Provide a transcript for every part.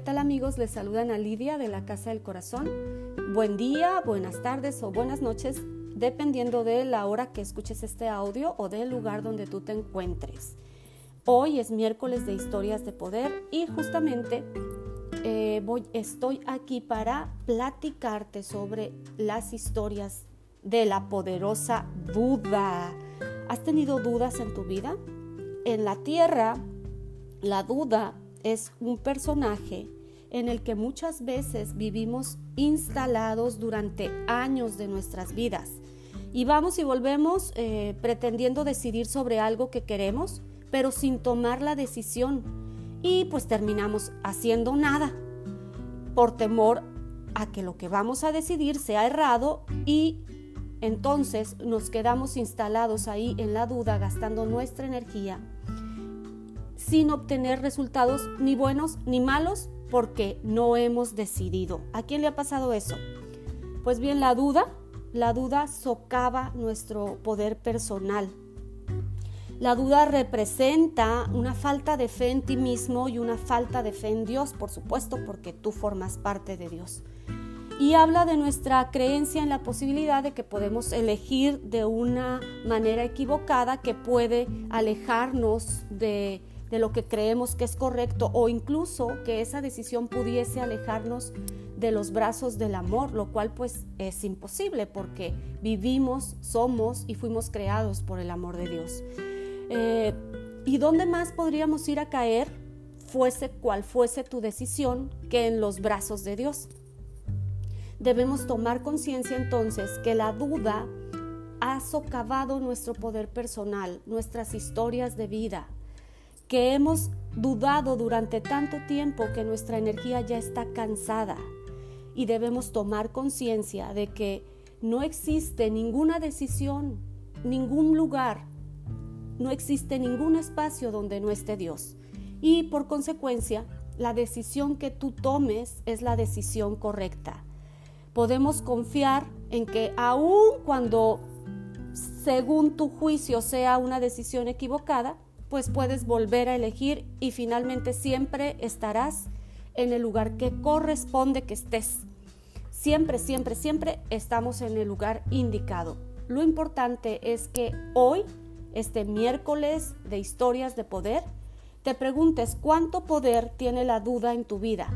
tal amigos? Les saludan a Lidia de la Casa del Corazón. Buen día, buenas tardes o buenas noches, dependiendo de la hora que escuches este audio o del lugar donde tú te encuentres. Hoy es miércoles de historias de poder y justamente eh, voy, estoy aquí para platicarte sobre las historias de la poderosa duda. ¿Has tenido dudas en tu vida? En la tierra, la duda es un personaje en el que muchas veces vivimos instalados durante años de nuestras vidas. Y vamos y volvemos eh, pretendiendo decidir sobre algo que queremos, pero sin tomar la decisión. Y pues terminamos haciendo nada por temor a que lo que vamos a decidir sea errado y entonces nos quedamos instalados ahí en la duda gastando nuestra energía sin obtener resultados ni buenos ni malos porque no hemos decidido. ¿A quién le ha pasado eso? Pues bien, la duda, la duda socava nuestro poder personal. La duda representa una falta de fe en ti mismo y una falta de fe en Dios, por supuesto, porque tú formas parte de Dios. Y habla de nuestra creencia en la posibilidad de que podemos elegir de una manera equivocada que puede alejarnos de de lo que creemos que es correcto o incluso que esa decisión pudiese alejarnos de los brazos del amor, lo cual pues es imposible porque vivimos, somos y fuimos creados por el amor de Dios. Eh, ¿Y dónde más podríamos ir a caer, fuese cual fuese tu decisión, que en los brazos de Dios? Debemos tomar conciencia entonces que la duda ha socavado nuestro poder personal, nuestras historias de vida, que hemos dudado durante tanto tiempo que nuestra energía ya está cansada y debemos tomar conciencia de que no existe ninguna decisión, ningún lugar, no existe ningún espacio donde no esté Dios. Y por consecuencia, la decisión que tú tomes es la decisión correcta. Podemos confiar en que aun cuando según tu juicio sea una decisión equivocada, pues puedes volver a elegir y finalmente siempre estarás en el lugar que corresponde que estés. Siempre, siempre, siempre estamos en el lugar indicado. Lo importante es que hoy, este miércoles de historias de poder, te preguntes cuánto poder tiene la duda en tu vida,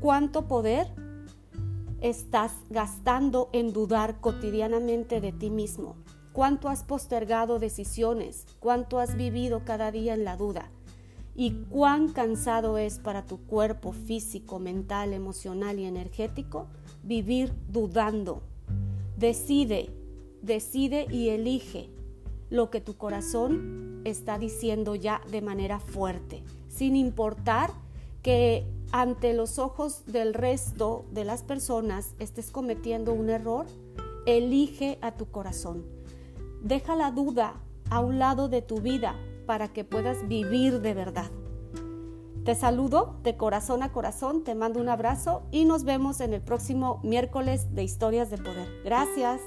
cuánto poder estás gastando en dudar cotidianamente de ti mismo cuánto has postergado decisiones, cuánto has vivido cada día en la duda y cuán cansado es para tu cuerpo físico, mental, emocional y energético vivir dudando. Decide, decide y elige lo que tu corazón está diciendo ya de manera fuerte, sin importar que ante los ojos del resto de las personas estés cometiendo un error, elige a tu corazón. Deja la duda a un lado de tu vida para que puedas vivir de verdad. Te saludo de corazón a corazón, te mando un abrazo y nos vemos en el próximo miércoles de Historias de Poder. Gracias.